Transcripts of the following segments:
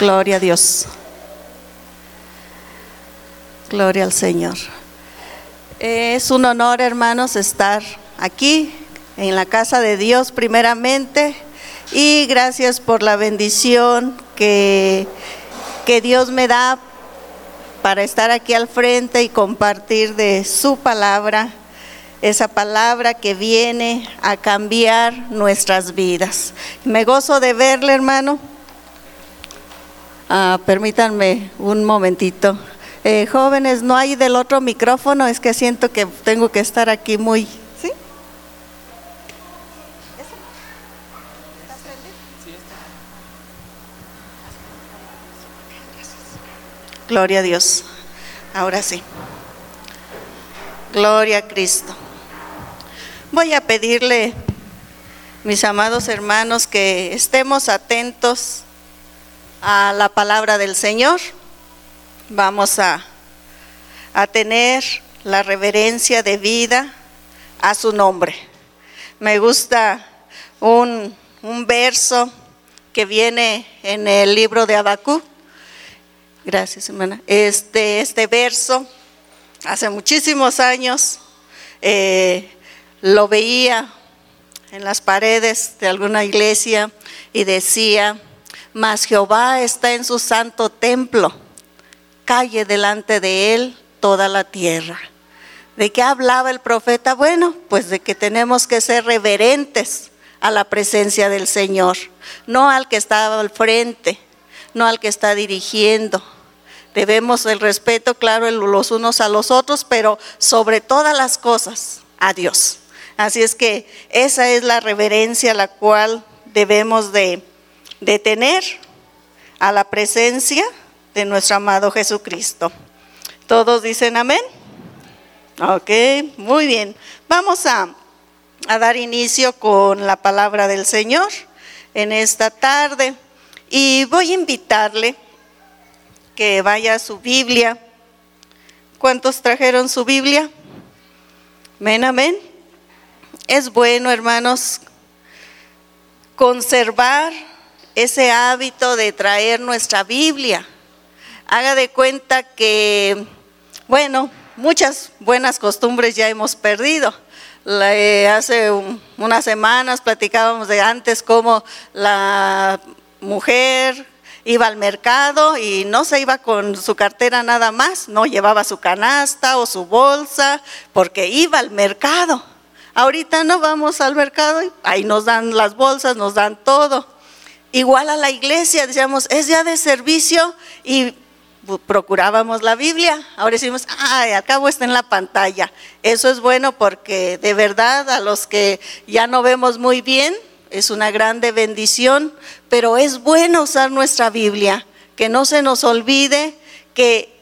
Gloria a Dios. Gloria al Señor. Es un honor, hermanos, estar aquí en la casa de Dios primeramente y gracias por la bendición que, que Dios me da para estar aquí al frente y compartir de su palabra, esa palabra que viene a cambiar nuestras vidas. Me gozo de verle, hermano. Ah, permítanme un momentito. Eh, jóvenes, no hay del otro micrófono, es que siento que tengo que estar aquí muy... ¿Sí? Gloria a Dios. Ahora sí. Gloria a Cristo. Voy a pedirle, mis amados hermanos, que estemos atentos a la palabra del Señor. Vamos a, a tener la reverencia de vida a su nombre. Me gusta un, un verso que viene en el libro de Abacú. Gracias, hermana. Este, este verso, hace muchísimos años, eh, lo veía en las paredes de alguna iglesia y decía, mas Jehová está en su santo templo, calle delante de él toda la tierra. ¿De qué hablaba el profeta? Bueno, pues de que tenemos que ser reverentes a la presencia del Señor, no al que estaba al frente, no al que está dirigiendo. Debemos el respeto, claro, los unos a los otros, pero sobre todas las cosas, a Dios. Así es que esa es la reverencia la cual debemos de, de tener a la presencia de nuestro amado Jesucristo. ¿Todos dicen amén? Ok, muy bien. Vamos a, a dar inicio con la palabra del Señor en esta tarde y voy a invitarle que vaya a su Biblia. ¿Cuántos trajeron su Biblia? Amén, amén. Es bueno, hermanos, conservar ese hábito de traer nuestra Biblia. Haga de cuenta que, bueno, muchas buenas costumbres ya hemos perdido. Eh, hace unas semanas platicábamos de antes cómo la mujer iba al mercado y no se iba con su cartera nada más, no llevaba su canasta o su bolsa, porque iba al mercado. Ahorita no vamos al mercado y ahí nos dan las bolsas, nos dan todo. Igual a la iglesia, decíamos, es ya de servicio y procurábamos la Biblia. Ahora decimos, ay, al cabo está en la pantalla. Eso es bueno porque de verdad a los que ya no vemos muy bien, es una grande bendición, pero es bueno usar nuestra Biblia, que no se nos olvide que,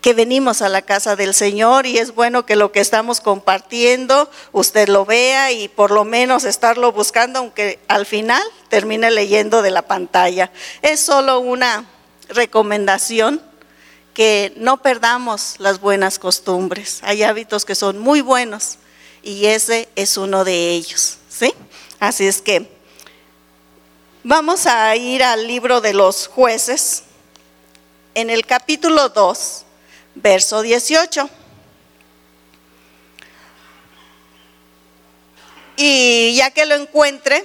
que venimos a la casa del Señor y es bueno que lo que estamos compartiendo usted lo vea y por lo menos estarlo buscando, aunque al final termine leyendo de la pantalla. Es solo una recomendación que no perdamos las buenas costumbres. Hay hábitos que son muy buenos y ese es uno de ellos, ¿sí? Así es que vamos a ir al libro de los jueces, en el capítulo 2, verso 18. Y ya que lo encuentre,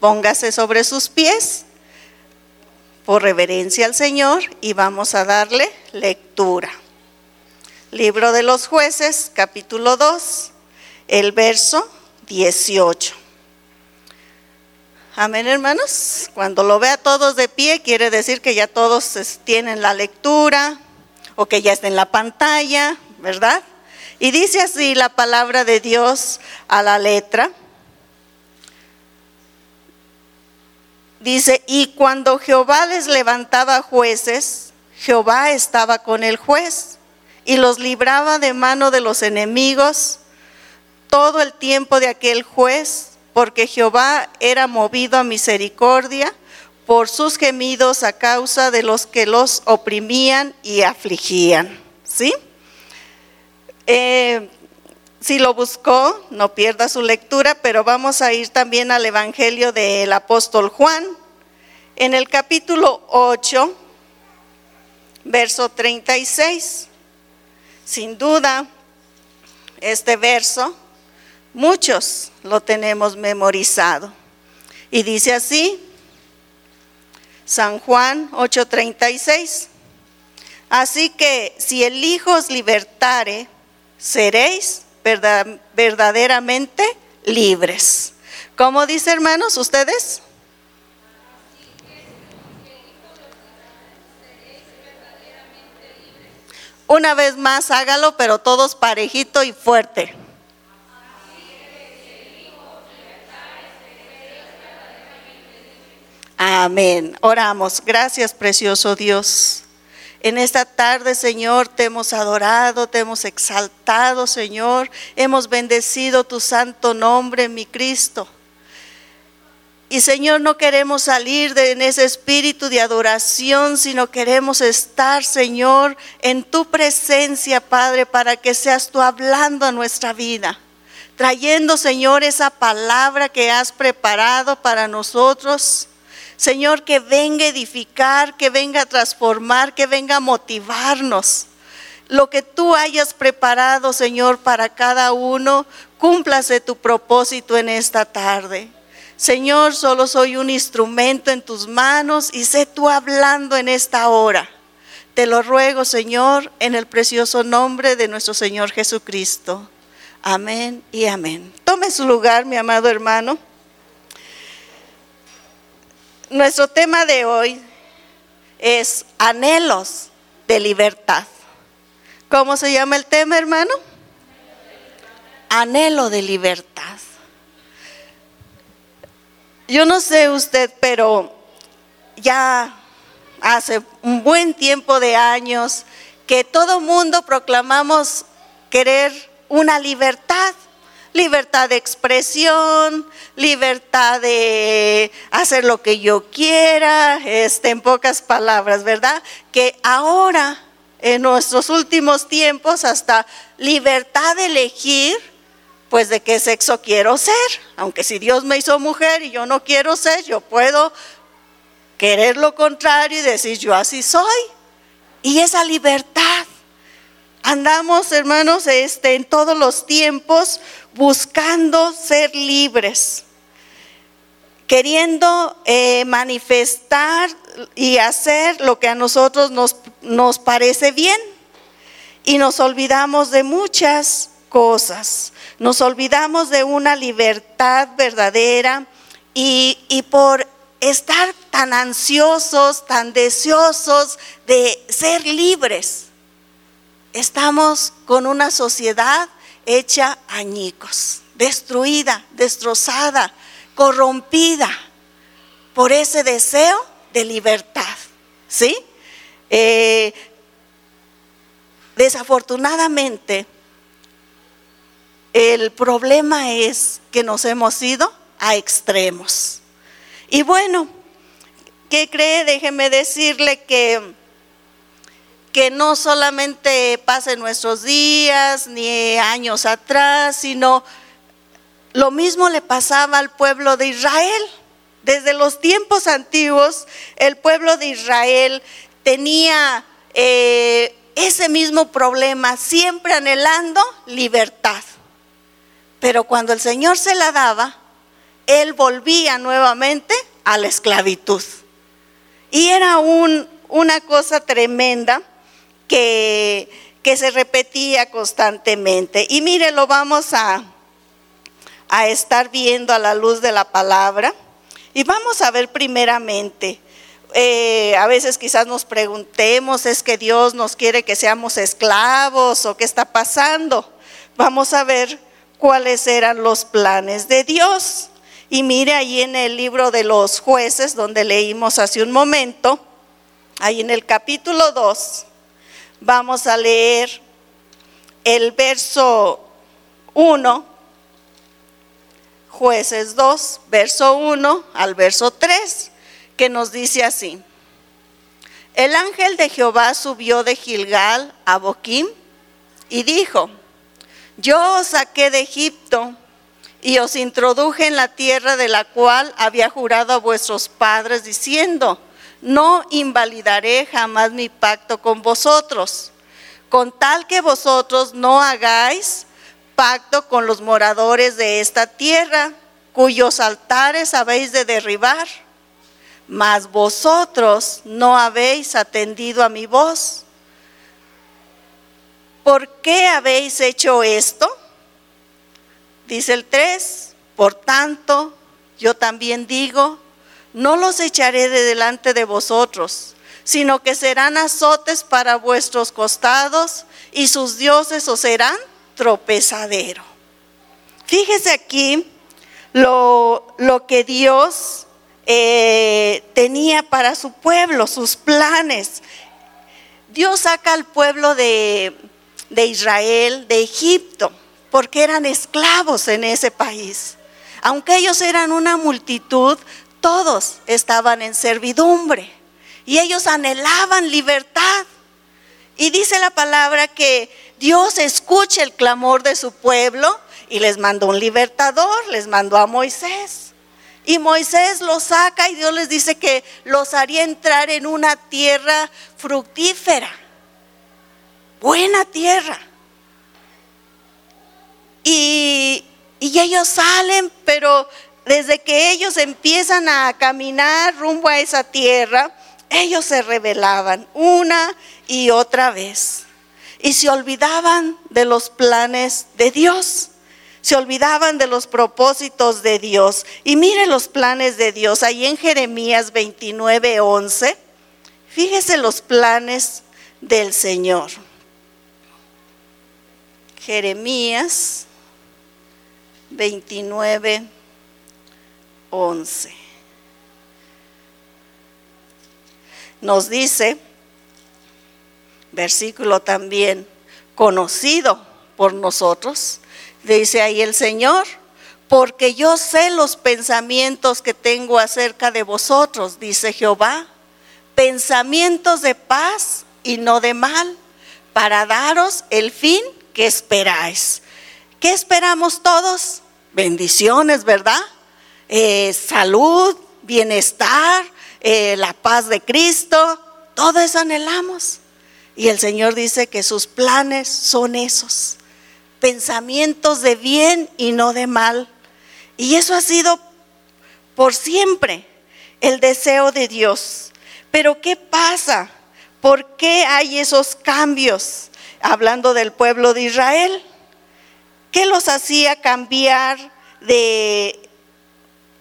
póngase sobre sus pies por reverencia al Señor y vamos a darle lectura. Libro de los jueces, capítulo 2, el verso 18. Amén, hermanos. Cuando lo vea todos de pie, quiere decir que ya todos tienen la lectura o que ya está en la pantalla, ¿verdad? Y dice así la palabra de Dios a la letra. Dice, y cuando Jehová les levantaba jueces, Jehová estaba con el juez y los libraba de mano de los enemigos todo el tiempo de aquel juez porque Jehová era movido a misericordia por sus gemidos a causa de los que los oprimían y afligían. ¿Sí? Eh, si lo buscó, no pierda su lectura, pero vamos a ir también al Evangelio del apóstol Juan, en el capítulo 8, verso 36. Sin duda, este verso, muchos lo tenemos memorizado. Y dice así, San Juan 8:36. Así que si el Hijo os libertare, seréis verdaderamente libres. ¿Cómo dice hermanos ustedes? Una vez más, hágalo, pero todos parejito y fuerte. Amén. Oramos. Gracias, precioso Dios. En esta tarde, Señor, te hemos adorado, te hemos exaltado, Señor. Hemos bendecido tu santo nombre, mi Cristo. Y Señor, no queremos salir de en ese espíritu de adoración, sino queremos estar, Señor, en tu presencia, Padre, para que seas tú hablando a nuestra vida. Trayendo, Señor, esa palabra que has preparado para nosotros. Señor, que venga a edificar, que venga a transformar, que venga a motivarnos. Lo que tú hayas preparado, Señor, para cada uno, cúmplase tu propósito en esta tarde. Señor, solo soy un instrumento en tus manos y sé tú hablando en esta hora. Te lo ruego, Señor, en el precioso nombre de nuestro Señor Jesucristo. Amén y amén. Tome su lugar, mi amado hermano. Nuestro tema de hoy es anhelos de libertad. ¿Cómo se llama el tema, hermano? Anhelo de libertad. Yo no sé usted, pero ya hace un buen tiempo de años que todo mundo proclamamos querer una libertad, libertad de expresión, libertad de hacer lo que yo quiera, este, en pocas palabras, ¿verdad? Que ahora, en nuestros últimos tiempos, hasta libertad de elegir pues de qué sexo quiero ser. Aunque si Dios me hizo mujer y yo no quiero ser, yo puedo querer lo contrario y decir yo así soy. Y esa libertad. Andamos, hermanos, este, en todos los tiempos buscando ser libres, queriendo eh, manifestar y hacer lo que a nosotros nos, nos parece bien. Y nos olvidamos de muchas cosas. Nos olvidamos de una libertad verdadera y, por estar tan ansiosos, tan deseosos de ser libres, estamos con una sociedad hecha añicos, destruida, destrozada, corrompida por ese deseo de libertad. ¿Sí? Eh, desafortunadamente, el problema es que nos hemos ido a extremos. Y bueno, ¿qué cree? Déjeme decirle que, que no solamente pasa en nuestros días ni años atrás, sino lo mismo le pasaba al pueblo de Israel. Desde los tiempos antiguos, el pueblo de Israel tenía eh, ese mismo problema, siempre anhelando libertad. Pero cuando el Señor se la daba, él volvía nuevamente a la esclavitud. Y era una cosa tremenda que, que, se repetía constantemente. Y mire, lo vamos a, a estar viendo a la luz de la palabra. Y vamos a ver primeramente, eh, a veces quizás nos preguntemos, ¿es que Dios nos quiere que seamos esclavos o qué está pasando? Vamos a ver cuáles eran los planes de Dios. Y mire ahí en el libro de los jueces, donde leímos hace un momento, ahí en el capítulo 2, vamos a leer el verso 1, jueces 2, verso 1 al verso 3, que nos dice así. El ángel de Jehová subió de Gilgal a Boquim y dijo, yo os saqué de Egipto y os introduje en la tierra de la cual había jurado a vuestros padres diciendo, no invalidaré jamás mi pacto con vosotros, con tal que vosotros no hagáis pacto con los moradores de esta tierra, cuyos altares habéis de derribar, mas vosotros no habéis atendido a mi voz. ¿Por qué habéis hecho esto? Dice el 3, por tanto, yo también digo, no los echaré de delante de vosotros, sino que serán azotes para vuestros costados y sus dioses os serán tropezadero. Fíjese aquí lo, lo que Dios eh, tenía para su pueblo, sus planes. Dios saca al pueblo de, de Israel, de Egipto porque eran esclavos en ese país. Aunque ellos eran una multitud, todos estaban en servidumbre y ellos anhelaban libertad. Y dice la palabra que Dios escucha el clamor de su pueblo y les mandó un libertador, les mandó a Moisés. Y Moisés los saca y Dios les dice que los haría entrar en una tierra fructífera, buena tierra y, ellos salen, pero desde que ellos empiezan a caminar rumbo a esa tierra, ellos se rebelaban una y otra vez. Y se olvidaban de los planes de Dios. Se olvidaban de los propósitos de Dios. Y mire los planes de Dios. Ahí en Jeremías 29, 11. Fíjese los planes del Señor. Jeremías 29, 11. Nos dice, versículo también conocido por nosotros, dice ahí el Señor, porque yo sé los pensamientos que tengo acerca de vosotros, dice Jehová, pensamientos de paz y no de mal, para daros el fin que esperáis. ¿Qué esperamos todos? bendiciones, ¿verdad? Eh, salud, bienestar, eh, la paz de Cristo, todo eso anhelamos. Y el Señor dice que sus planes son esos, pensamientos de bien y no de mal. Y eso ha sido por siempre el deseo de Dios. Pero ¿qué pasa? ¿Por qué hay esos cambios? Hablando del pueblo de Israel. ¿Qué los hacía cambiar de,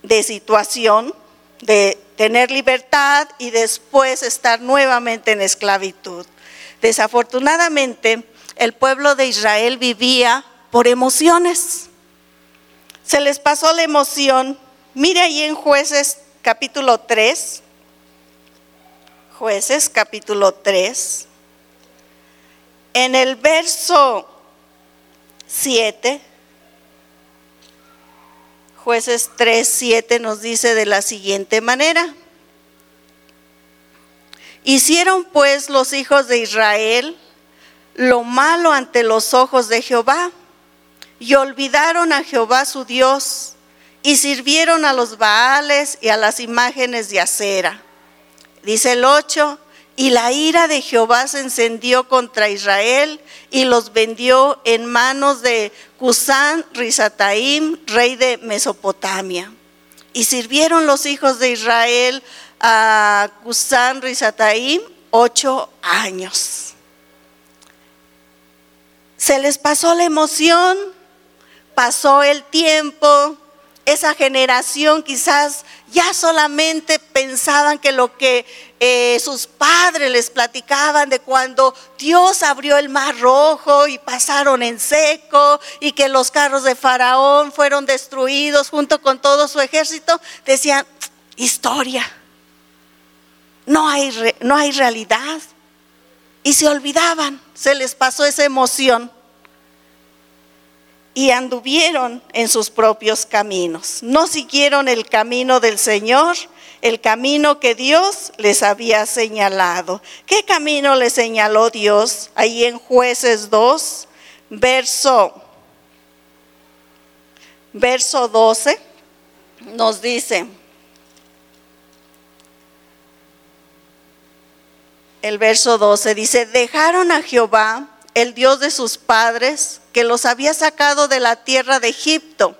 de situación, de tener libertad y después estar nuevamente en esclavitud? Desafortunadamente, el pueblo de Israel vivía por emociones. Se les pasó la emoción. Mire ahí en jueces capítulo 3. Jueces capítulo 3. En el verso 7, jueces 3, 7 nos dice de la siguiente manera. Hicieron pues los hijos de Israel lo malo ante los ojos de Jehová y olvidaron a Jehová su Dios y sirvieron a los Baales y a las imágenes de acera. Dice el 8, y la ira de Jehová se encendió contra Israel y los vendió en manos de Cusán Rizataim, rey de Mesopotamia. Y sirvieron los hijos de Israel a Cusán Rizataim ocho años. Se les pasó la emoción, pasó el tiempo, esa generación quizás ya solamente pensaban que lo que eh, sus padres les platicaban de cuando Dios abrió el mar rojo y pasaron en seco y que los carros de Faraón fueron destruidos junto con todo su ejército, decían, historia, no hay, no hay realidad. Y se olvidaban, se les pasó esa emoción y anduvieron en sus propios caminos. No siguieron el camino del Señor, el camino que Dios les había señalado. ¿Qué camino les señaló Dios? Ahí en jueces 2, verso verso 12, nos dice, el verso 12 dice, dejaron a Jehová, el Dios de sus padres, que los había sacado de la tierra de Egipto,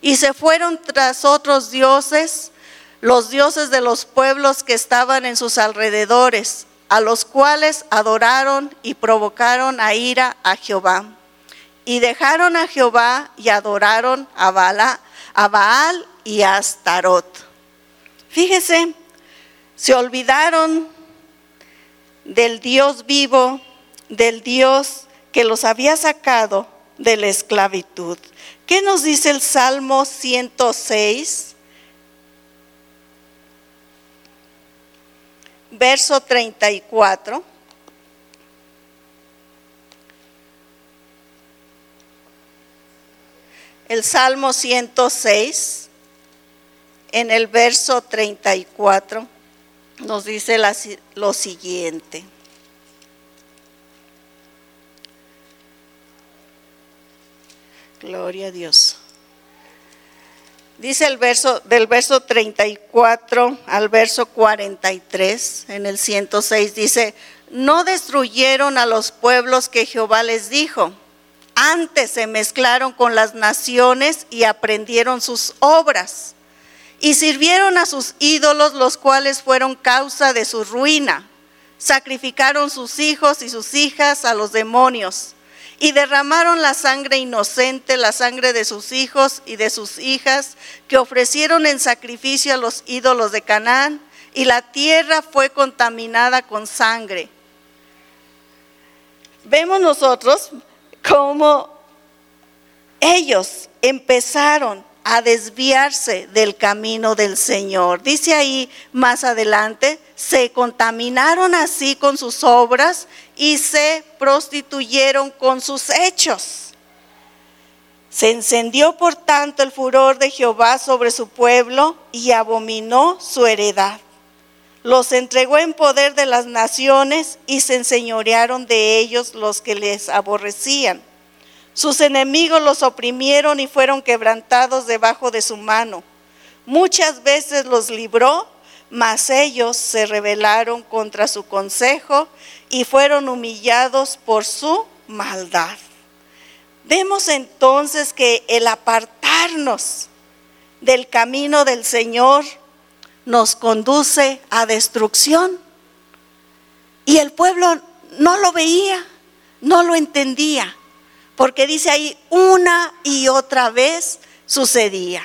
y se fueron tras otros dioses, los dioses de los pueblos que estaban en sus alrededores, a los cuales adoraron y provocaron a ira a Jehová. Y dejaron a Jehová y adoraron a, Baal, a Baal y a Astarot. Fíjese, se olvidaron del Dios vivo, del Dios que los había sacado de la esclavitud. ¿Qué nos dice el Salmo 106? Verso 34. El Salmo 106, en el verso 34 nos dice lo siguiente. Gloria a Dios. Dice el verso del verso 34 al verso 43 en el 106 dice, "No destruyeron a los pueblos que Jehová les dijo, antes se mezclaron con las naciones y aprendieron sus obras." y sirvieron a sus ídolos, los cuales fueron causa de su ruina. Sacrificaron sus hijos y sus hijas a los demonios y derramaron la sangre inocente, la sangre de sus hijos y de sus hijas, que ofrecieron en sacrificio a los ídolos de Canaán, y la tierra fue contaminada con sangre. Vemos nosotros cómo ellos empezaron a desviarse del camino del Señor. Dice ahí más adelante, se contaminaron así con sus obras y se prostituyeron con sus hechos. Se encendió por tanto el furor de Jehová sobre su pueblo y abominó su heredad. Los entregó en poder de las naciones y se enseñorearon de ellos los que les aborrecían sus enemigos los oprimieron y fueron quebrantados debajo de su mano. Muchas veces los libró, mas ellos se rebelaron contra su consejo y fueron humillados por su maldad. Vemos entonces que el apartarnos del camino del Señor nos conduce a destrucción. Y el pueblo no lo veía, no lo entendía porque dice ahí una y otra vez sucedía.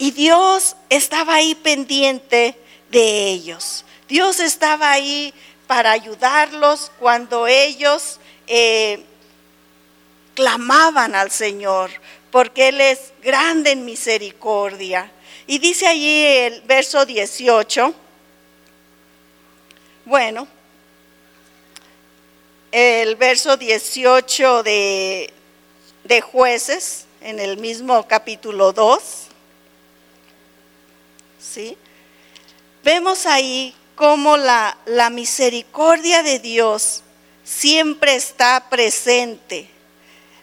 Y Dios estaba ahí pendiente de ellos. Dios estaba ahí para ayudarlos cuando ellos eh, clamaban al Señor, porque Él es grande en misericordia. Y dice allí el verso 18, bueno, el verso 18 de, de jueces, en el mismo capítulo 2, ¿sí? vemos ahí cómo la, la misericordia de Dios siempre está presente.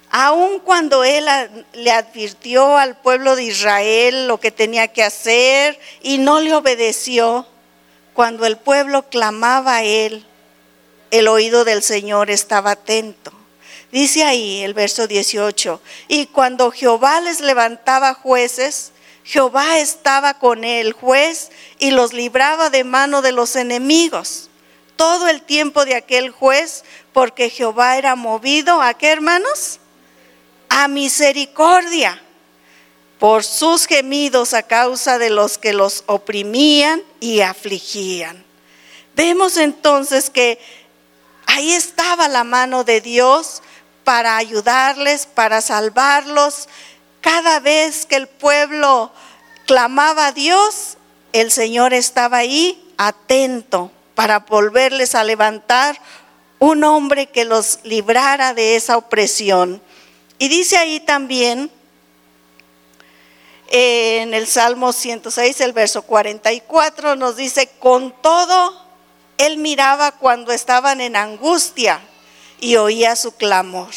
Aun cuando Él le advirtió al pueblo de Israel lo que tenía que hacer y no le obedeció, cuando el pueblo clamaba a Él, el oído del Señor estaba atento. Dice ahí el verso 18, y cuando Jehová les levantaba jueces, Jehová estaba con el juez y los libraba de mano de los enemigos. Todo el tiempo de aquel juez, porque Jehová era movido a qué hermanos? A misericordia por sus gemidos a causa de los que los oprimían y afligían. Vemos entonces que Ahí estaba la mano de Dios para ayudarles, para salvarlos. Cada vez que el pueblo clamaba a Dios, el Señor estaba ahí atento para volverles a levantar un hombre que los librara de esa opresión. Y dice ahí también en el Salmo 106, el verso 44, nos dice, con todo él miraba cuando estaban en angustia y oía su clamor.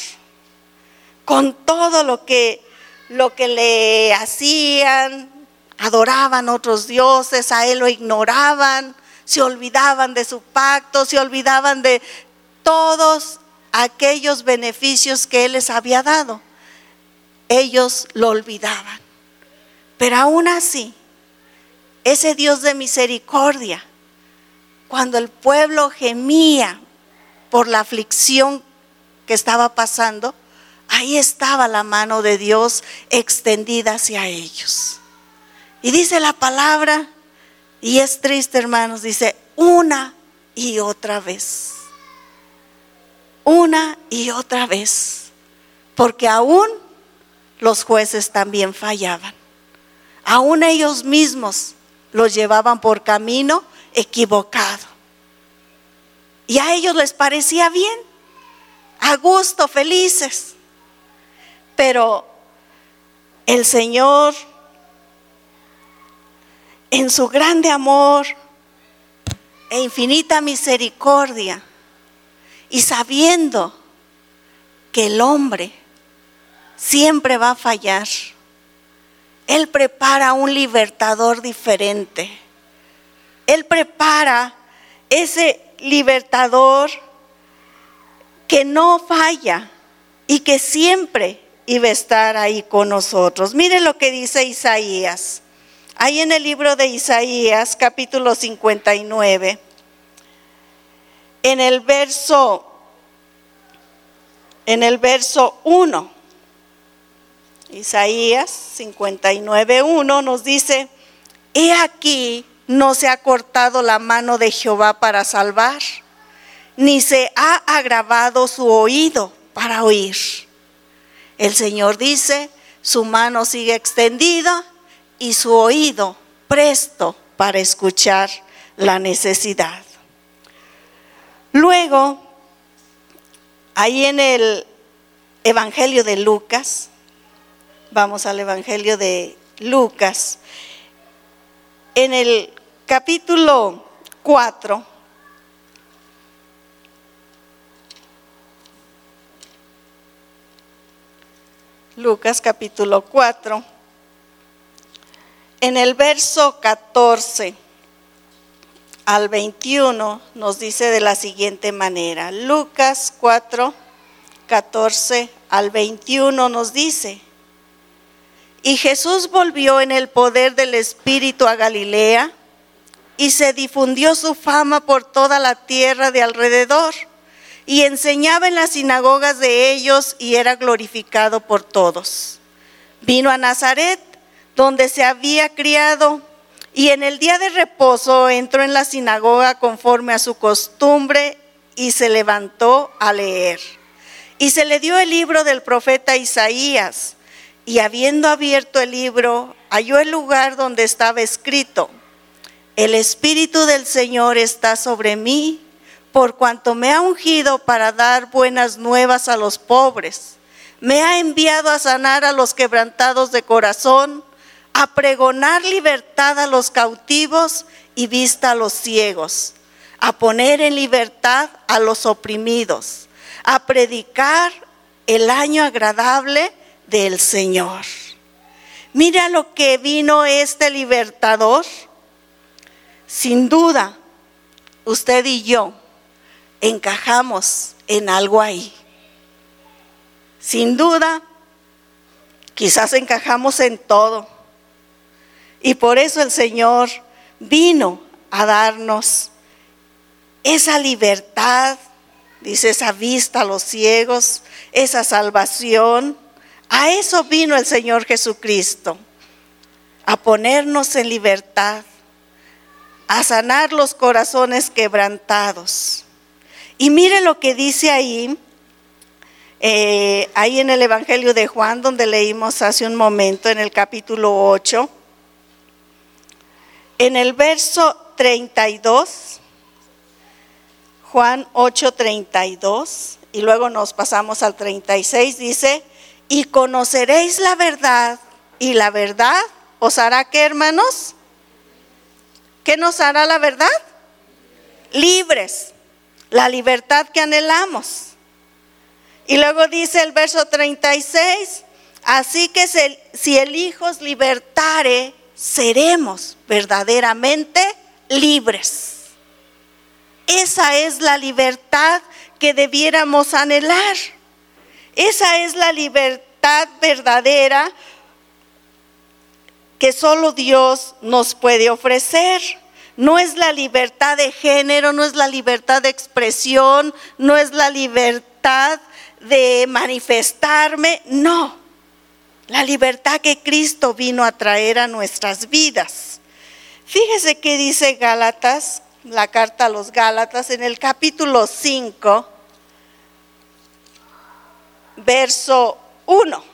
Con todo lo que lo que le hacían, adoraban otros dioses, a él lo ignoraban, se olvidaban de su pacto, se olvidaban de todos aquellos beneficios que él les había dado. Ellos lo olvidaban. Pero aún así, ese Dios de misericordia, cuando el pueblo gemía por la aflicción que estaba pasando, ahí estaba la mano de Dios extendida hacia ellos. Y dice la palabra, y es triste hermanos, dice una y otra vez. Una y otra vez. Porque aún los jueces también fallaban. Aún ellos mismos los llevaban por camino equivocado. Y a ellos les parecía bien, a gusto, felices. Pero el Señor, en su grande amor e infinita misericordia, y sabiendo que el hombre siempre va a fallar, Él prepara un libertador diferente. Él prepara ese libertador que no falla y que siempre iba a estar ahí con nosotros. Mire lo que dice Isaías. Ahí en el libro de Isaías, capítulo 59, en el verso en el verso 1. Isaías 59, 1 nos dice, he aquí no se ha cortado la mano de Jehová para salvar, ni se ha agravado su oído para oír. El Señor dice, su mano sigue extendida y su oído presto para escuchar la necesidad. Luego, ahí en el Evangelio de Lucas, vamos al Evangelio de Lucas, en el capítulo 4, Lucas capítulo 4, en el verso 14 al 21 nos dice de la siguiente manera, Lucas 4, 14 al 21 nos dice, y Jesús volvió en el poder del Espíritu a Galilea, y se difundió su fama por toda la tierra de alrededor, y enseñaba en las sinagogas de ellos y era glorificado por todos. Vino a Nazaret, donde se había criado, y en el día de reposo entró en la sinagoga conforme a su costumbre y se levantó a leer. Y se le dio el libro del profeta Isaías, y habiendo abierto el libro, halló el lugar donde estaba escrito, el Espíritu del Señor está sobre mí, por cuanto me ha ungido para dar buenas nuevas a los pobres. Me ha enviado a sanar a los quebrantados de corazón, a pregonar libertad a los cautivos y vista a los ciegos, a poner en libertad a los oprimidos, a predicar el año agradable del Señor. Mira lo que vino este libertador sin duda, usted y yo encajamos en algo ahí. Sin duda, quizás encajamos en todo. Y por eso el Señor vino a darnos esa libertad, dice esa vista a los ciegos, esa salvación. A eso vino el Señor Jesucristo, a ponernos en libertad a sanar los corazones quebrantados. Y mire lo que dice ahí, eh, ahí en el Evangelio de Juan, donde leímos hace un momento, en el capítulo 8, en el verso 32, Juan 8, 32, y luego nos pasamos al 36, dice, y conoceréis la verdad, y la verdad os hará que, hermanos, ¿Qué nos hará la verdad? Libres, la libertad que anhelamos. Y luego dice el verso 36, Así que si el Hijo libertare, seremos verdaderamente libres. Esa es la libertad que debiéramos anhelar. Esa es la libertad verdadera que solo Dios nos puede ofrecer. No es la libertad de género, no es la libertad de expresión, no es la libertad de manifestarme, no. La libertad que Cristo vino a traer a nuestras vidas. Fíjese que dice Gálatas, la carta a los Gálatas, en el capítulo 5, verso 1.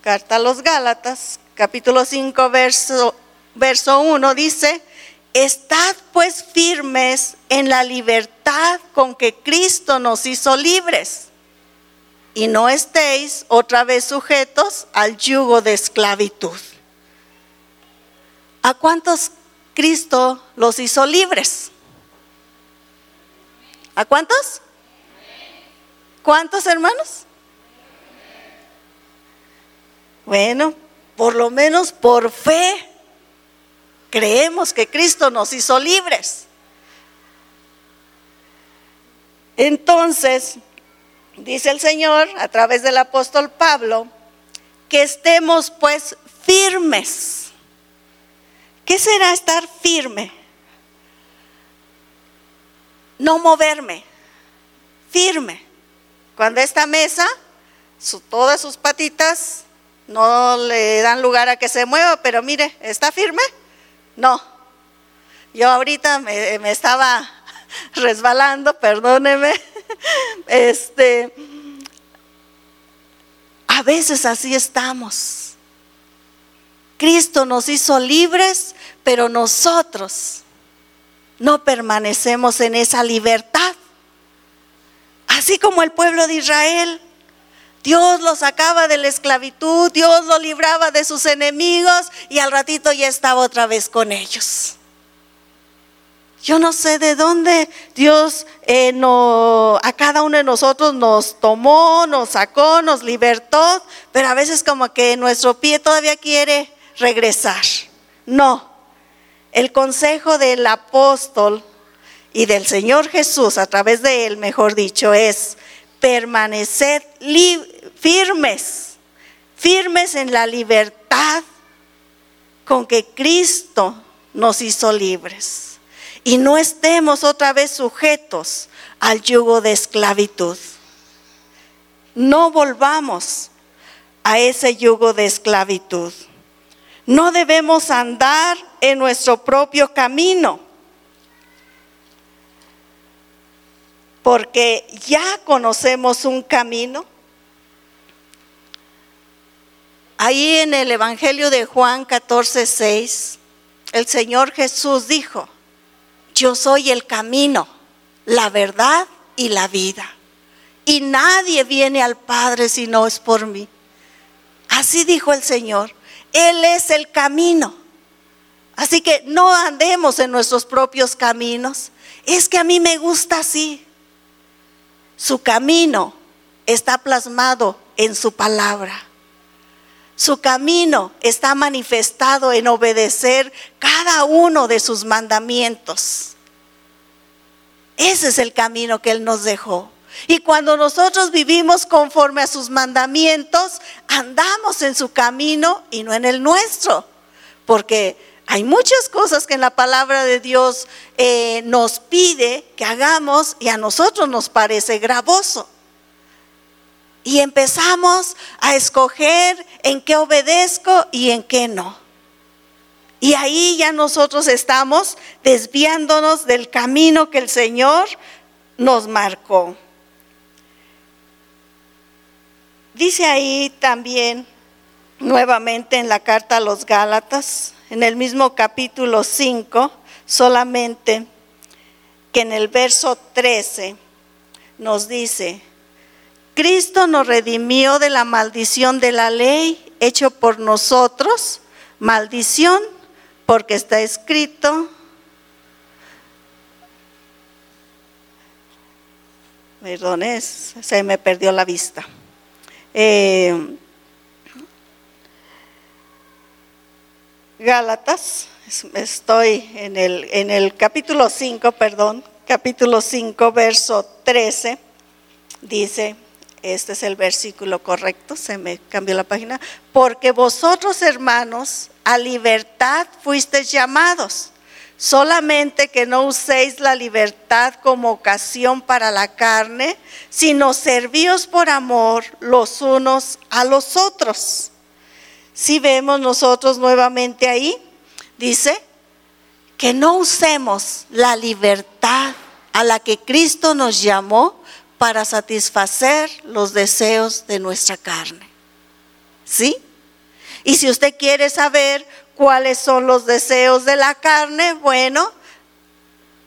Carta a los Gálatas, capítulo 5, verso, verso 1 dice, estad pues firmes en la libertad con que Cristo nos hizo libres y no estéis otra vez sujetos al yugo de esclavitud. ¿A cuántos Cristo los hizo libres? ¿A cuántos? ¿Cuántos hermanos? Bueno, por lo menos por fe creemos que Cristo nos hizo libres. Entonces, dice el Señor a través del apóstol Pablo, que estemos pues firmes. ¿Qué será estar firme? No moverme, firme. Cuando esta mesa, todas sus patitas no le dan lugar a que se mueva, pero mire, ¿está firme? No. Yo ahorita me, me estaba resbalando, perdóneme. Este, a veces así estamos. Cristo nos hizo libres, pero nosotros no permanecemos en esa libertad. Así como el pueblo de Israel, Dios lo sacaba de la esclavitud, Dios lo libraba de sus enemigos y al ratito ya estaba otra vez con ellos. Yo no sé de dónde Dios eh, a cada uno de nosotros nos tomó, nos sacó, nos libertó, pero a veces como que nuestro pie todavía quiere regresar. No, el consejo del apóstol y del Señor Jesús, a través de él, mejor dicho, es permanecer firmes, firmes en la libertad con que Cristo nos hizo libres y no estemos otra vez sujetos al yugo de esclavitud. No volvamos a ese yugo de esclavitud. No debemos andar en nuestro propio camino, porque ya conocemos un camino. Ahí en el Evangelio de Juan 14, 6, el Señor Jesús dijo, yo soy el camino, la verdad y la vida. Y nadie viene al Padre si no es por mí. Así dijo el Señor. Él es el camino. Así que no andemos en nuestros propios caminos. Es que a mí me gusta así. Su camino está plasmado en su palabra. Su camino está manifestado en obedecer cada uno de sus mandamientos. Ese es el camino que Él nos dejó. Y cuando nosotros vivimos conforme a sus mandamientos, andamos en su camino y no en el nuestro. Porque hay muchas cosas que en la palabra de Dios eh, nos pide que hagamos y a nosotros nos parece gravoso. Y empezamos a escoger en qué obedezco y en qué no. Y ahí ya nosotros estamos desviándonos del camino que el Señor nos marcó. Dice ahí también nuevamente en la carta a los Gálatas, en el mismo capítulo 5, solamente que en el verso 13 nos dice, Cristo nos redimió de la maldición de la ley hecho por nosotros, maldición, porque está escrito, perdón, se me perdió la vista. eh, Gálatas, estoy en el, en el capítulo 5, perdón, capítulo 5, verso 13, dice, este es el versículo correcto, se me cambió la página, porque vosotros hermanos a libertad fuisteis llamados, solamente que no uséis la libertad como ocasión para la carne, sino servíos por amor los unos a los otros. Si vemos nosotros nuevamente ahí, dice que no usemos la libertad a la que Cristo nos llamó para satisfacer los deseos de nuestra carne. ¿Sí? Y si usted quiere saber cuáles son los deseos de la carne, bueno,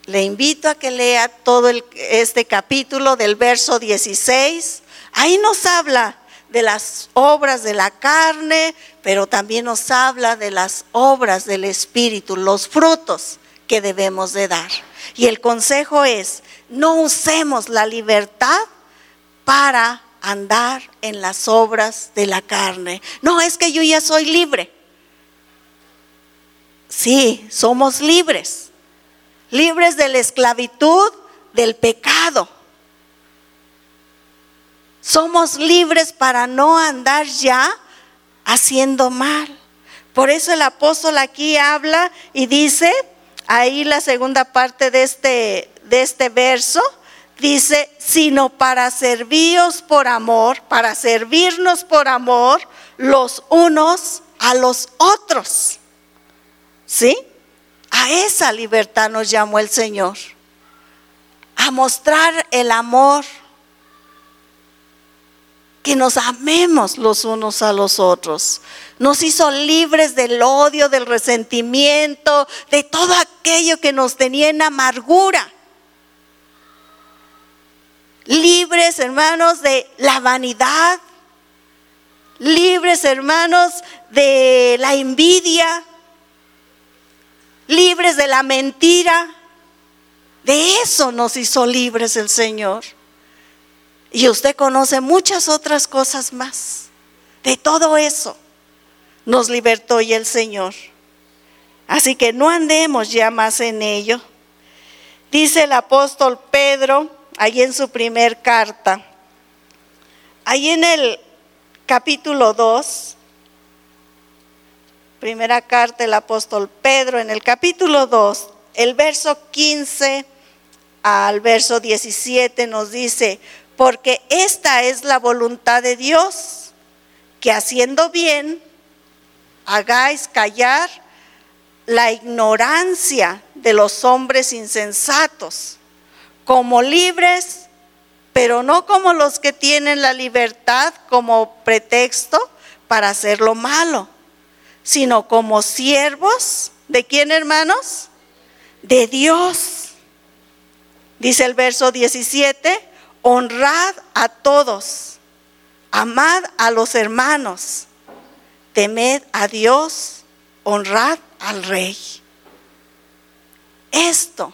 le invito a que lea todo este capítulo del verso 16. Ahí nos habla de las obras de la carne, pero también nos habla de las obras del Espíritu, los frutos que debemos de dar. Y el consejo es, no usemos la libertad para andar en las obras de la carne. No, es que yo ya soy libre. Sí, somos libres. Libres de la esclavitud, del pecado. Somos libres para no andar ya haciendo mal. Por eso el apóstol aquí habla y dice, ahí la segunda parte de este, de este verso, dice, sino para serviros por amor, para servirnos por amor los unos a los otros. ¿Sí? A esa libertad nos llamó el Señor. A mostrar el amor. Que nos amemos los unos a los otros. Nos hizo libres del odio, del resentimiento, de todo aquello que nos tenía en amargura libres, hermanos, de la vanidad, libres, hermanos, de la envidia, libres de la mentira. De eso nos hizo libres el Señor. Y usted conoce muchas otras cosas más. De todo eso nos libertó y el Señor. Así que no andemos ya más en ello. Dice el apóstol Pedro ahí en su primer carta. Ahí en el capítulo 2, primera carta del apóstol Pedro, en el capítulo 2, el verso 15 al verso 17 nos dice, porque esta es la voluntad de Dios, que haciendo bien, hagáis callar la ignorancia de los hombres insensatos como libres, pero no como los que tienen la libertad como pretexto para hacer lo malo, sino como siervos. ¿De quién, hermanos? De Dios. Dice el verso 17, honrad a todos, amad a los hermanos, temed a Dios, honrad al rey. Esto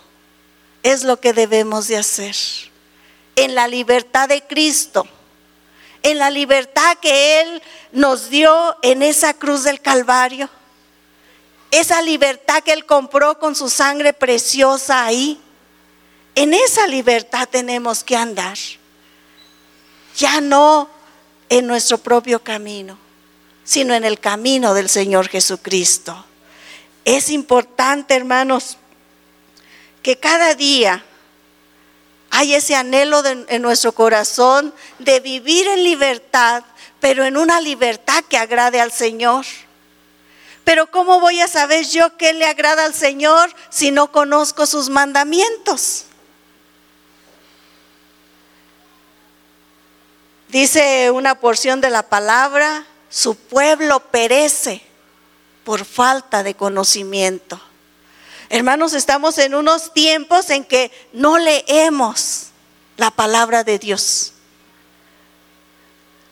es lo que debemos de hacer. En la libertad de Cristo, en la libertad que Él nos dio en esa cruz del Calvario, esa libertad que Él compró con su sangre preciosa ahí, en esa libertad tenemos que andar, ya no en nuestro propio camino, sino en el camino del Señor Jesucristo. Es importante, hermanos, que cada día hay ese anhelo en nuestro corazón de vivir en libertad, pero en una libertad que agrade al Señor. Pero ¿cómo voy a saber yo qué le agrada al Señor si no conozco sus mandamientos? Dice una porción de la palabra, su pueblo perece por falta de conocimiento. Hermanos, estamos en unos tiempos en que no leemos la palabra de Dios.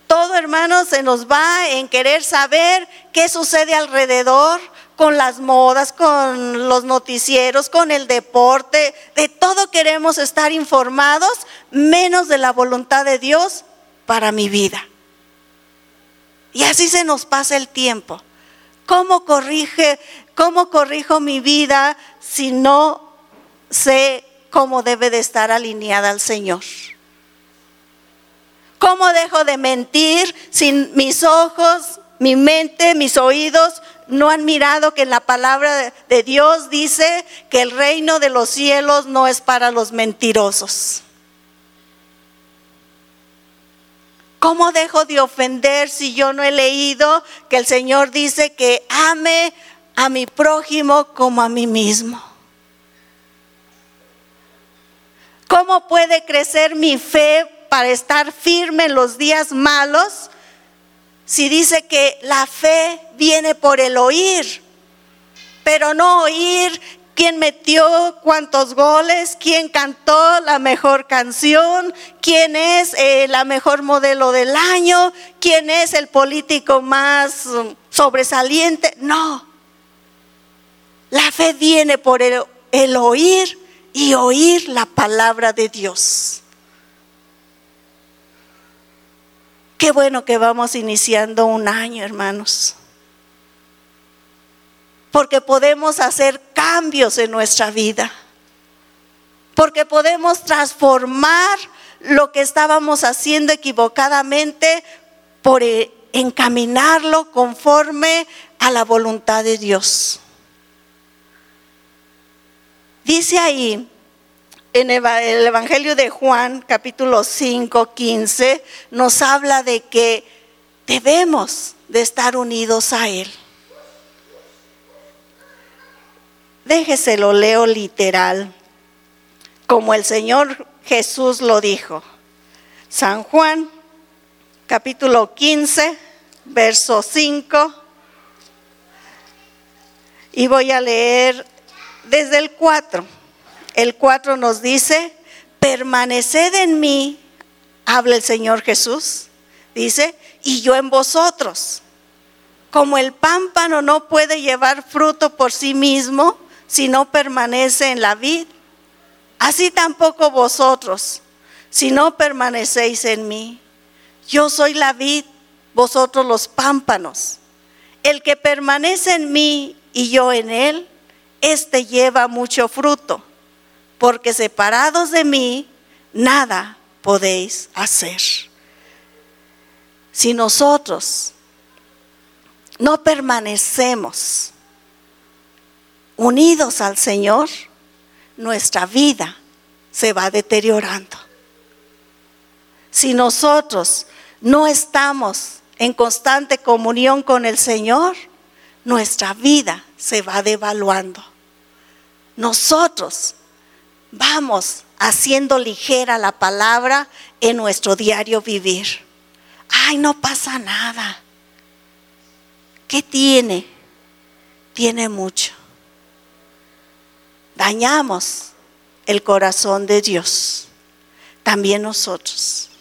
Todo, hermanos, se nos va en querer saber qué sucede alrededor con las modas, con los noticieros, con el deporte. De todo queremos estar informados, menos de la voluntad de Dios para mi vida. Y así se nos pasa el tiempo. ¿Cómo corrige, cómo corrijo mi vida si no sé cómo debe de estar alineada al Señor? ¿Cómo dejo de mentir si mis ojos, mi mente, mis oídos no han mirado que la palabra de Dios dice que el reino de los cielos no es para los mentirosos? ¿Cómo dejo de ofender si yo no he leído que el Señor dice que ame a mi prójimo como a mí mismo? ¿Cómo puede crecer mi fe para estar firme en los días malos si dice que la fe viene por el oír? Pero no oír quién metió cuántos goles, quién cantó la mejor canción, quién es eh, la mejor modelo del año, quién es el político más um, sobresaliente. No. La fe viene por el, el oír y oír la palabra de Dios. Qué bueno que vamos iniciando un año, hermanos porque podemos hacer cambios en nuestra vida, porque podemos transformar lo que estábamos haciendo equivocadamente por eh, encaminarlo conforme a la voluntad de Dios. Dice ahí en el Evangelio de Juan, capítulo 5, 15, nos habla de que debemos de estar unidos a Él. Déjese lo leo literal, como el Señor Jesús lo dijo. San Juan, capítulo 15, verso 5. Y voy a leer desde el 4. El 4 nos dice, permaneced en mí, habla el Señor Jesús, dice, y yo en vosotros. Como el pámpano no puede llevar fruto por sí mismo, si no permanece en la vid, así tampoco vosotros, si no permanecéis en mí. Yo soy la vid, vosotros los pámpanos. El que permanece en mí y yo en él, éste lleva mucho fruto, porque separados de mí, nada podéis hacer. Si nosotros no permanecemos unidos al Señor, nuestra vida se va deteriorando. Si nosotros no estamos en constante comunión con el Señor, nuestra vida se va devaluando. Nosotros vamos haciendo ligera la palabra en nuestro diario vivir. Ay, no pasa nada. ¿Qué tiene? Tiene mucho dañamos el corazón de Dios, también nosotros.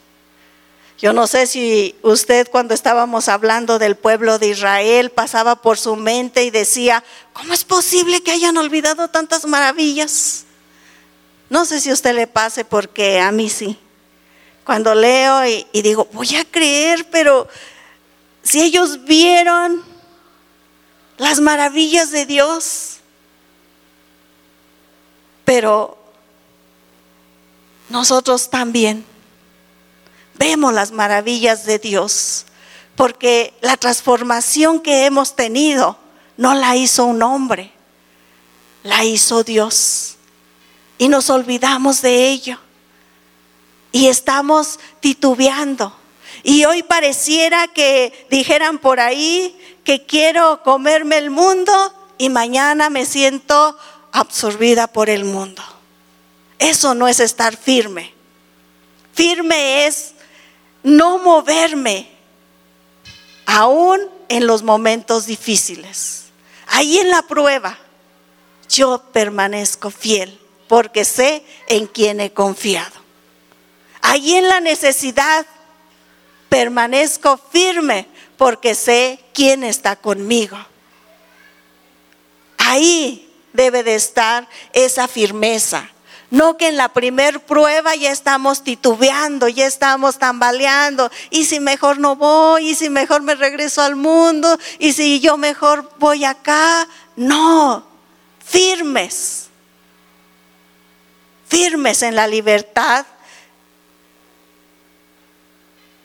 Yo no sé si usted cuando estábamos hablando del pueblo de Israel pasaba por su mente y decía, ¿cómo es posible que hayan olvidado tantas maravillas? No sé si a usted le pase porque a mí sí. Cuando leo y, y digo, voy a creer, pero si ellos vieron las maravillas de Dios, pero nosotros también vemos las maravillas de Dios, porque la transformación que hemos tenido no la hizo un hombre, la hizo Dios. Y nos olvidamos de ello. Y estamos titubeando. Y hoy pareciera que dijeran por ahí que quiero comerme el mundo y mañana me siento absorbida por el mundo. Eso no es estar firme. Firme es no moverme aún en los momentos difíciles. Ahí en la prueba yo permanezco fiel porque sé en quién he confiado. Ahí en la necesidad permanezco firme porque sé quién está conmigo. Ahí debe de estar esa firmeza. No que en la primer prueba ya estamos titubeando, ya estamos tambaleando. Y si mejor no voy, y si mejor me regreso al mundo, y si yo mejor voy acá. No, firmes. Firmes en la libertad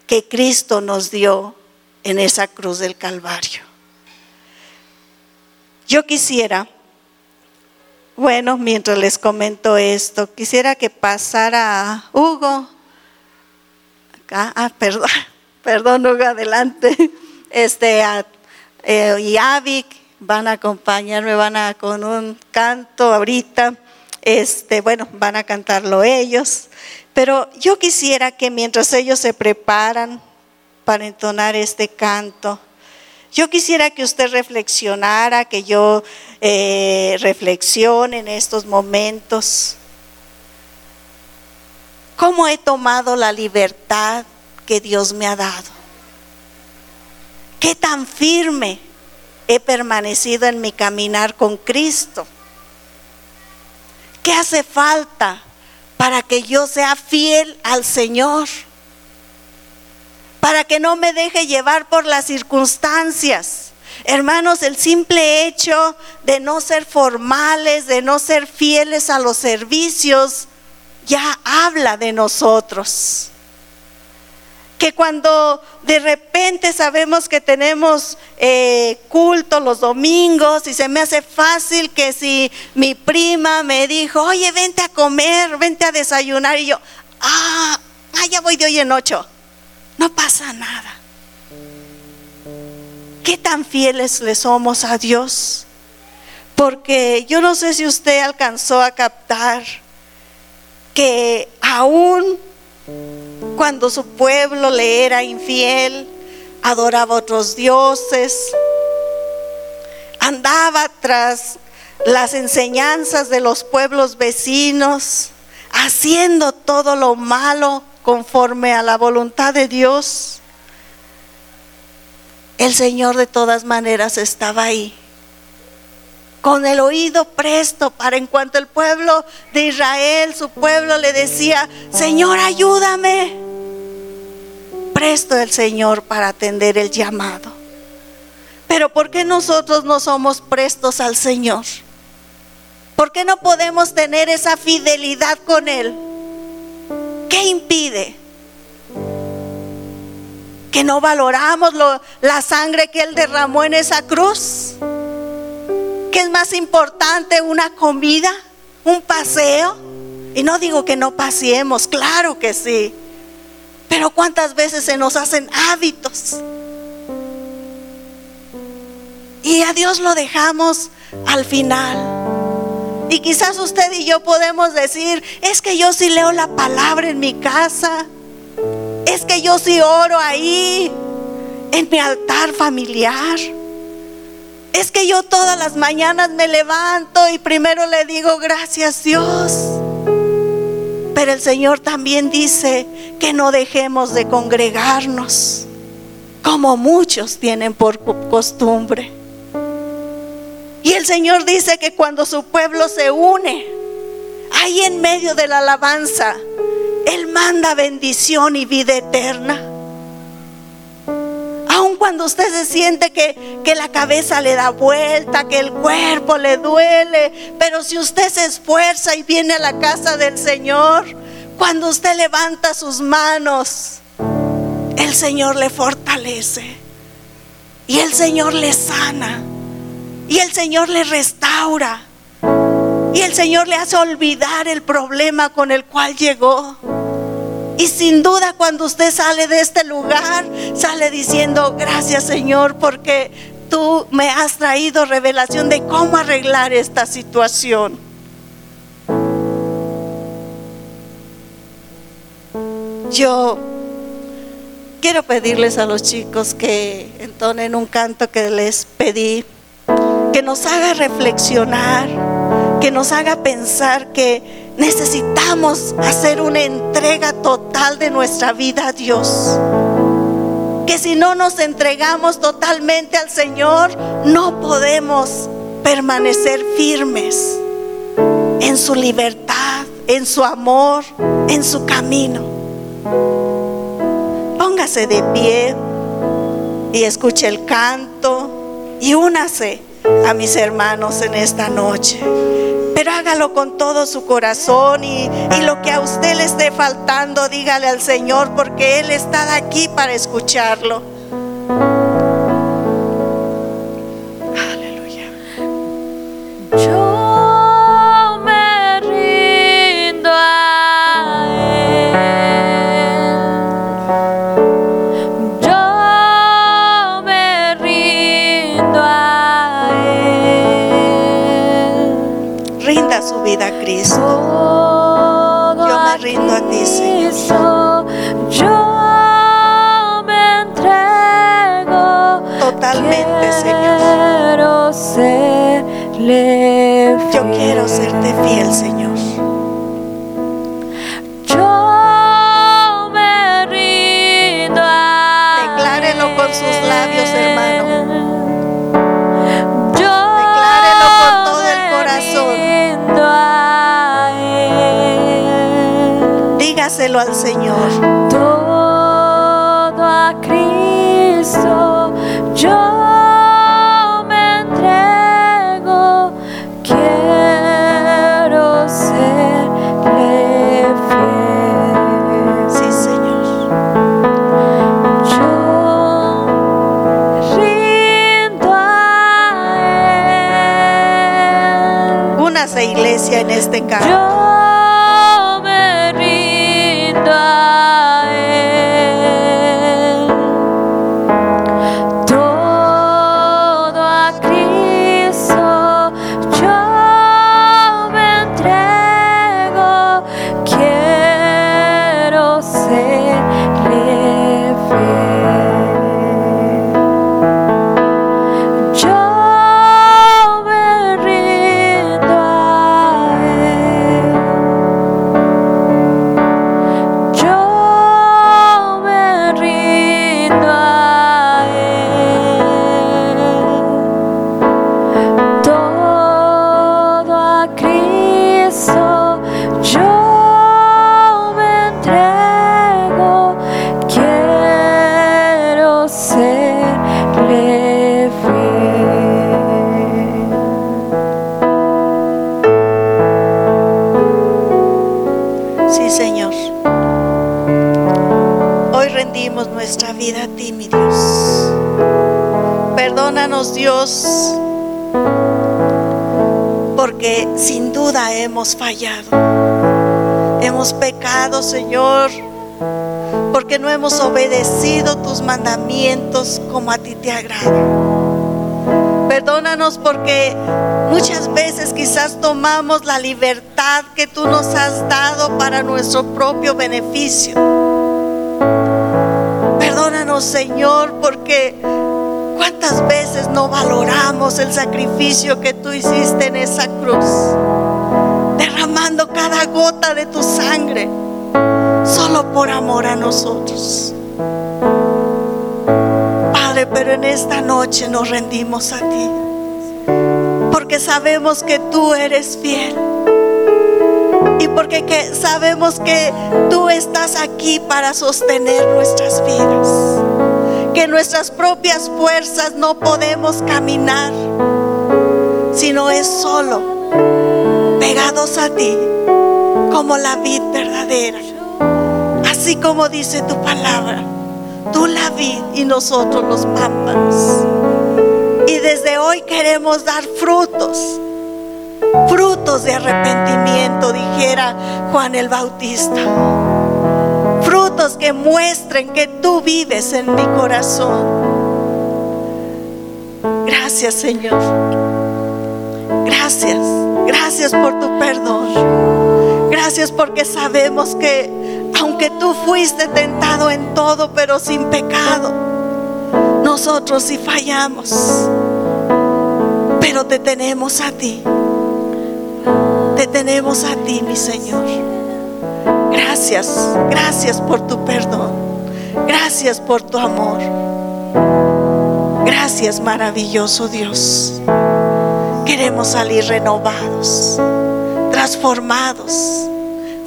que Cristo nos dio en esa cruz del Calvario. Yo quisiera bueno, mientras les comento esto, quisiera que pasara Hugo. Acá, ah, perdón, perdón, Hugo, adelante. Este, eh, y Avic van a acompañarme, van a con un canto ahorita. Este, bueno, van a cantarlo ellos. Pero yo quisiera que mientras ellos se preparan para entonar este canto, yo quisiera que usted reflexionara, que yo eh, reflexione en estos momentos. ¿Cómo he tomado la libertad que Dios me ha dado? ¿Qué tan firme he permanecido en mi caminar con Cristo? ¿Qué hace falta para que yo sea fiel al Señor? Para que no me deje llevar por las circunstancias. Hermanos, el simple hecho de no ser formales, de no ser fieles a los servicios, ya habla de nosotros. Que cuando de repente sabemos que tenemos eh, culto los domingos y se me hace fácil que si mi prima me dijo, oye, vente a comer, vente a desayunar, y yo, ah, ah ya voy de hoy en ocho no pasa nada. ¿Qué tan fieles le somos a Dios? Porque yo no sé si usted alcanzó a captar que aún cuando su pueblo le era infiel, adoraba a otros dioses, andaba tras las enseñanzas de los pueblos vecinos, haciendo todo lo malo conforme a la voluntad de Dios, el Señor de todas maneras estaba ahí, con el oído presto para en cuanto el pueblo de Israel, su pueblo le decía, Señor, ayúdame. Presto el Señor para atender el llamado. Pero ¿por qué nosotros no somos prestos al Señor? ¿Por qué no podemos tener esa fidelidad con Él? ¿Qué impide? Que no valoramos la sangre que Él derramó en esa cruz. ¿Qué es más importante? ¿Una comida? ¿Un paseo? Y no digo que no paseemos, claro que sí. Pero ¿cuántas veces se nos hacen hábitos? Y a Dios lo dejamos al final. Y quizás usted y yo podemos decir, es que yo sí leo la palabra en mi casa, es que yo sí oro ahí, en mi altar familiar. Es que yo todas las mañanas me levanto y primero le digo gracias Dios. Pero el Señor también dice que no dejemos de congregarnos, como muchos tienen por costumbre. Y el Señor dice que cuando su pueblo se une, ahí en medio de la alabanza, Él manda bendición y vida eterna. Aun cuando usted se siente que, que la cabeza le da vuelta, que el cuerpo le duele, pero si usted se esfuerza y viene a la casa del Señor, cuando usted levanta sus manos, el Señor le fortalece y el Señor le sana. Y el Señor le restaura. Y el Señor le hace olvidar el problema con el cual llegó. Y sin duda cuando usted sale de este lugar, sale diciendo, gracias Señor, porque tú me has traído revelación de cómo arreglar esta situación. Yo quiero pedirles a los chicos que entonen un canto que les pedí que nos haga reflexionar, que nos haga pensar que necesitamos hacer una entrega total de nuestra vida a Dios. Que si no nos entregamos totalmente al Señor, no podemos permanecer firmes en su libertad, en su amor, en su camino. Póngase de pie y escuche el canto y únase a mis hermanos en esta noche. Pero hágalo con todo su corazón y, lo que a usted le esté faltando, dígale al Señor porque Él está aquí para escucharlo. Serle Yo quiero serte fiel, Señor. Yo me rindo a Declárelo con sus labios, hermano. Yo Declárelo con todo el corazón. rindo a Él. Dígaselo al Señor. Todo a Cristo yo Iglesia, en este canto. Fallado. Hemos pecado, Señor, porque no hemos obedecido tus mandamientos como a ti te agrada. Perdónanos porque muchas veces quizás tomamos la libertad que tú nos has dado para nuestro propio beneficio. Perdónanos, Señor, porque cuántas veces no valoramos el sacrificio que tú hiciste en esa cruz, cada gota de tu sangre, solo por amor a nosotros. Padre, pero en esta noche nos rendimos a ti, porque sabemos que tú eres fiel. Y porque que sabemos que tú estás aquí para sostener nuestras vidas. Que nuestras propias fuerzas no podemos caminar, sino es solo pegados a ti, como la vid verdadera. Así como dice tu palabra, tú la vid y nosotros los pámpanos. Y desde hoy queremos dar frutos frutos de arrepentimiento, dijera Juan el Bautista. Frutos que muestren que tú vives en mi corazón. Gracias Señor. Gracias. Gracias por tu perdón. Gracias porque sabemos que aunque tú fuiste tentado en todo, pero sin pecado, nosotros sí fallamos. Pero te tenemos a ti. Te tenemos a ti, mi Señor. Gracias, gracias por tu perdón. Gracias por tu amor. Gracias, maravilloso Dios. Queremos salir renovados, transformados,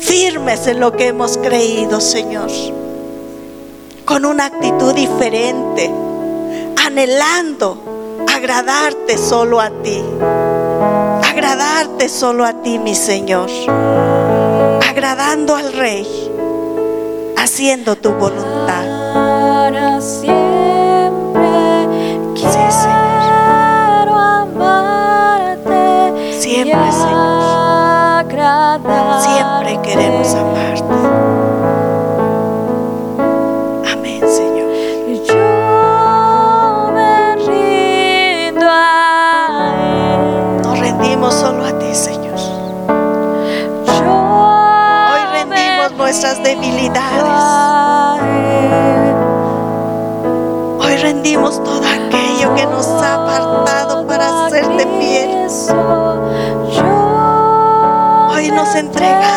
firmes en lo que hemos creído, Señor, con una actitud diferente, anhelando agradarte solo a ti, agradarte solo a ti, mi Señor, agradando al Rey, haciendo tu voluntad. Siempre queremos amarte. Amén, Señor. Yo me rindo a Él. Nos rendimos solo a ti, Señor. Yo Hoy rendimos nuestras debilidades. Hoy rendimos todo aquello que nos ha apartado para hacerte fiel. Hoy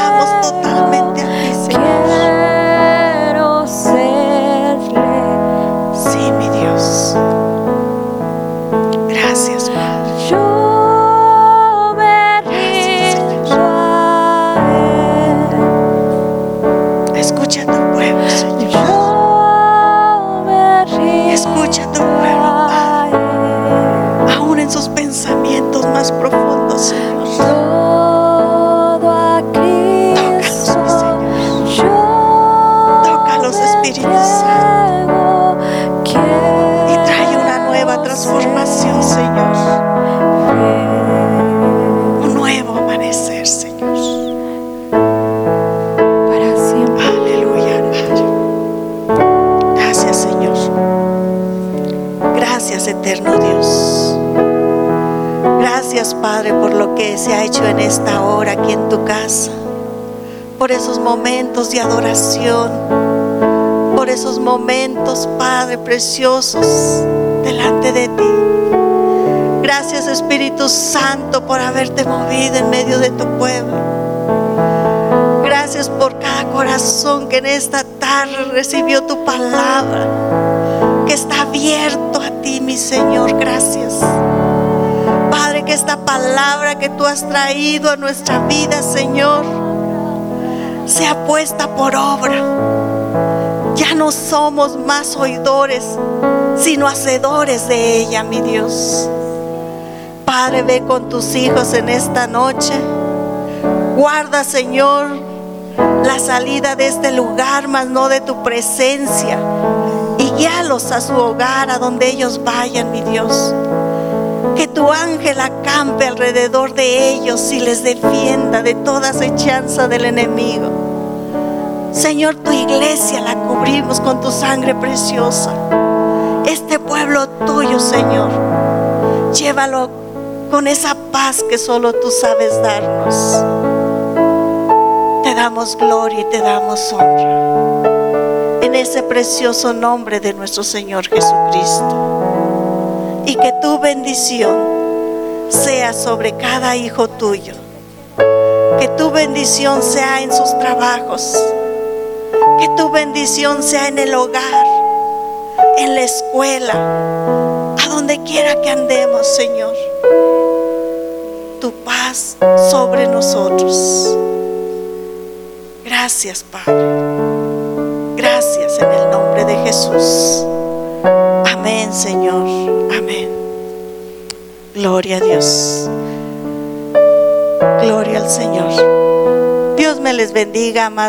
se ha hecho en esta hora aquí en tu casa. Por esos momentos de adoración. Por esos momentos, Padre, preciosos delante de ti. Gracias, Espíritu Santo, por haberte movido en medio de tu pueblo. Gracias por cada corazón que en esta tarde recibió tu palabra, palabra que tú has traído a nuestra vida, Señor, sea puesta por obra. Ya no somos más oidores, sino hacedores de ella, mi Dios. Padre, ve con tus hijos en esta noche. Guarda, Señor, la salida de este lugar, mas no de tu presencia. Y guíalos a su hogar, a donde ellos vayan, mi Dios. Que tu ángel acampe alrededor de ellos y les defienda de toda acechanza del enemigo. Señor, tu iglesia la cubrimos con tu sangre preciosa. Este pueblo tuyo, Señor, llévalo con esa paz que solo tú sabes darnos. Te damos gloria y te damos honra. En ese precioso nombre de nuestro Señor Jesucristo. Y que tu bendición sea sobre cada hijo tuyo. Que tu bendición sea en sus trabajos. Que tu bendición sea en el hogar, en la escuela, a donde quiera que andemos, Señor. Tu paz sobre nosotros. Gracias, Padre. Gracias en el nombre de Jesús. Amén, Señor. Amén. Gloria a Dios. Gloria al Señor. Dios me les bendiga, amados.